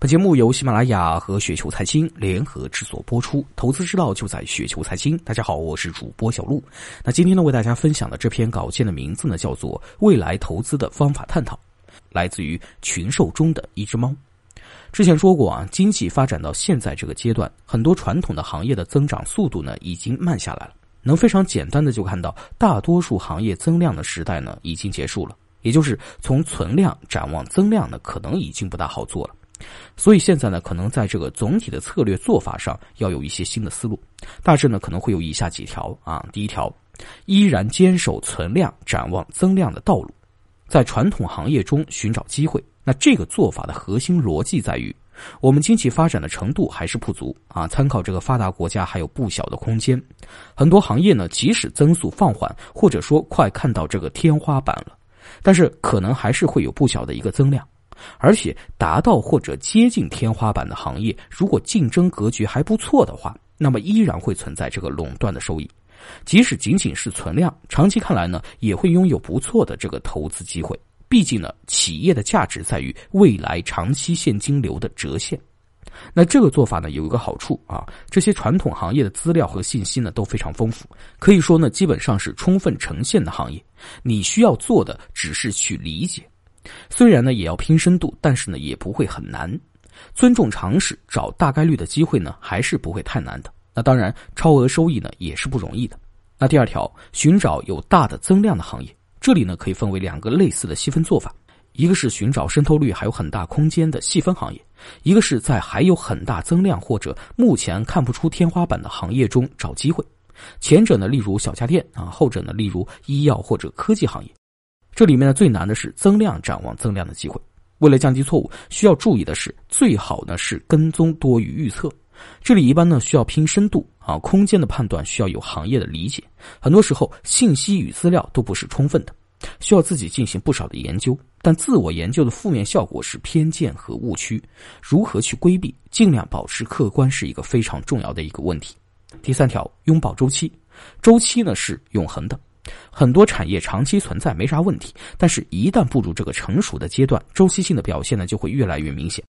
本节目由喜马拉雅和雪球财经联合制作播出，投资之道就在雪球财经。大家好，我是主播小璐。那今天呢，为大家分享的这篇稿件的名字呢，叫做《未来投资的方法探讨》，来自于群兽中的一只猫。之前说过啊，经济发展到现在这个阶段，很多传统的行业的增长速度呢，已经慢下来了。能非常简单的就看到，大多数行业增量的时代呢，已经结束了，也就是从存量展望增量呢，可能已经不大好做了。所以现在呢，可能在这个总体的策略做法上要有一些新的思路，大致呢可能会有以下几条啊。第一条，依然坚守存量展望增量的道路，在传统行业中寻找机会。那这个做法的核心逻辑在于，我们经济发展的程度还是不足啊，参考这个发达国家还有不小的空间。很多行业呢，即使增速放缓，或者说快看到这个天花板了，但是可能还是会有不小的一个增量。而且达到或者接近天花板的行业，如果竞争格局还不错的话，那么依然会存在这个垄断的收益。即使仅仅是存量，长期看来呢，也会拥有不错的这个投资机会。毕竟呢，企业的价值在于未来长期现金流的折现。那这个做法呢，有一个好处啊，这些传统行业的资料和信息呢都非常丰富，可以说呢，基本上是充分呈现的行业。你需要做的只是去理解。虽然呢也要拼深度，但是呢也不会很难。尊重常识，找大概率的机会呢，还是不会太难的。那当然，超额收益呢也是不容易的。那第二条，寻找有大的增量的行业，这里呢可以分为两个类似的细分做法：一个是寻找渗透率还有很大空间的细分行业，一个是在还有很大增量或者目前看不出天花板的行业中找机会。前者呢，例如小家电啊；后者呢，例如医药或者科技行业。这里面呢最难的是增量展望增量的机会。为了降低错误，需要注意的是，最好呢是跟踪多于预测。这里一般呢需要拼深度啊，空间的判断需要有行业的理解。很多时候信息与资料都不是充分的，需要自己进行不少的研究。但自我研究的负面效果是偏见和误区，如何去规避，尽量保持客观是一个非常重要的一个问题。第三条，拥抱周期，周期呢是永恒的。很多产业长期存在没啥问题，但是一旦步入这个成熟的阶段，周期性的表现呢就会越来越明显，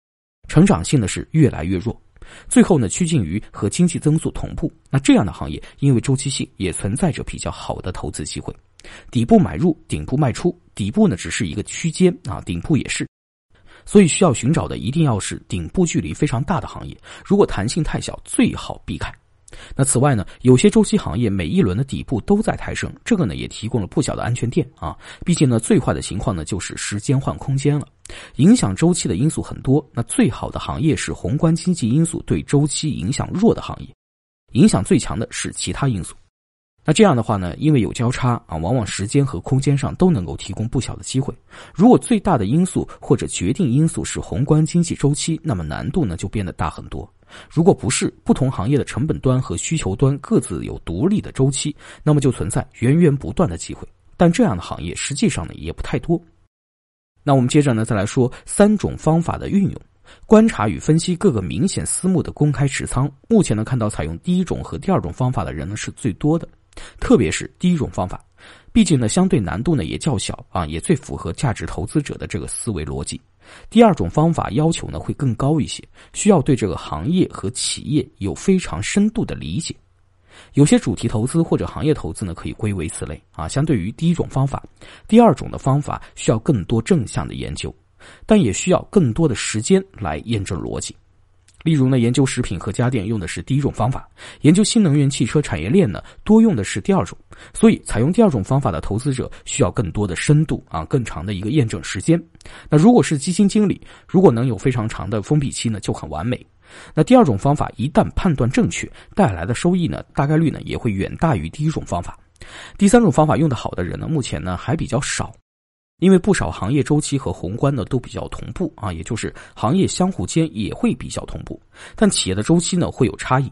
成长性呢是越来越弱，最后呢趋近于和经济增速同步。那这样的行业因为周期性也存在着比较好的投资机会，底部买入，顶部卖出，底部呢只是一个区间啊，顶部也是，所以需要寻找的一定要是顶部距离非常大的行业，如果弹性太小，最好避开。那此外呢，有些周期行业每一轮的底部都在抬升，这个呢也提供了不小的安全垫啊。毕竟呢，最坏的情况呢就是时间换空间了。影响周期的因素很多，那最好的行业是宏观经济因素对周期影响弱的行业，影响最强的是其他因素。那这样的话呢，因为有交叉啊，往往时间和空间上都能够提供不小的机会。如果最大的因素或者决定因素是宏观经济周期，那么难度呢就变得大很多。如果不是不同行业的成本端和需求端各自有独立的周期，那么就存在源源不断的机会。但这样的行业实际上呢也不太多。那我们接着呢再来说三种方法的运用，观察与分析各个明显私募的公开持仓。目前呢看到采用第一种和第二种方法的人呢是最多的，特别是第一种方法，毕竟呢相对难度呢也较小啊，也最符合价值投资者的这个思维逻辑。第二种方法要求呢会更高一些，需要对这个行业和企业有非常深度的理解。有些主题投资或者行业投资呢可以归为此类啊。相对于第一种方法，第二种的方法需要更多正向的研究，但也需要更多的时间来验证逻辑。例如呢，研究食品和家电用的是第一种方法，研究新能源汽车产业链呢多用的是第二种。所以，采用第二种方法的投资者需要更多的深度啊，更长的一个验证时间。那如果是基金经理，如果能有非常长的封闭期呢，就很完美。那第二种方法一旦判断正确，带来的收益呢，大概率呢也会远大于第一种方法。第三种方法用的好的人呢，目前呢还比较少。因为不少行业周期和宏观呢都比较同步啊，也就是行业相互间也会比较同步，但企业的周期呢会有差异。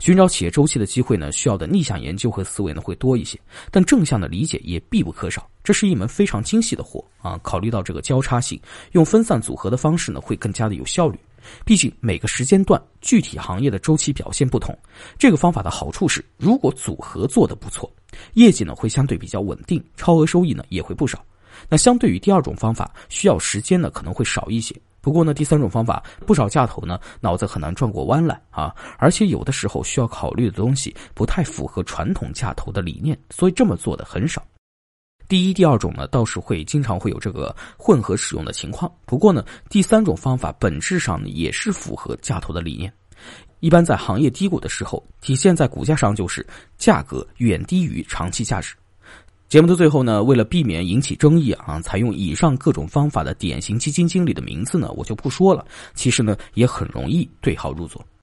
寻找企业周期的机会呢，需要的逆向研究和思维呢会多一些，但正向的理解也必不可少。这是一门非常精细的活啊！考虑到这个交叉性，用分散组合的方式呢会更加的有效率。毕竟每个时间段具体行业的周期表现不同，这个方法的好处是，如果组合做得不错，业绩呢会相对比较稳定，超额收益呢也会不少。那相对于第二种方法，需要时间呢可能会少一些，不过呢，第三种方法，不少价投呢脑子很难转过弯来啊，而且有的时候需要考虑的东西不太符合传统价投的理念，所以这么做的很少。第一、第二种呢，倒是会经常会有这个混合使用的情况。不过呢，第三种方法本质上也是符合价投的理念。一般在行业低谷的时候，体现在股价上就是价格远低于长期价值。节目的最后呢，为了避免引起争议啊，采用以上各种方法的典型基金经理的名字呢，我就不说了。其实呢，也很容易对号入座。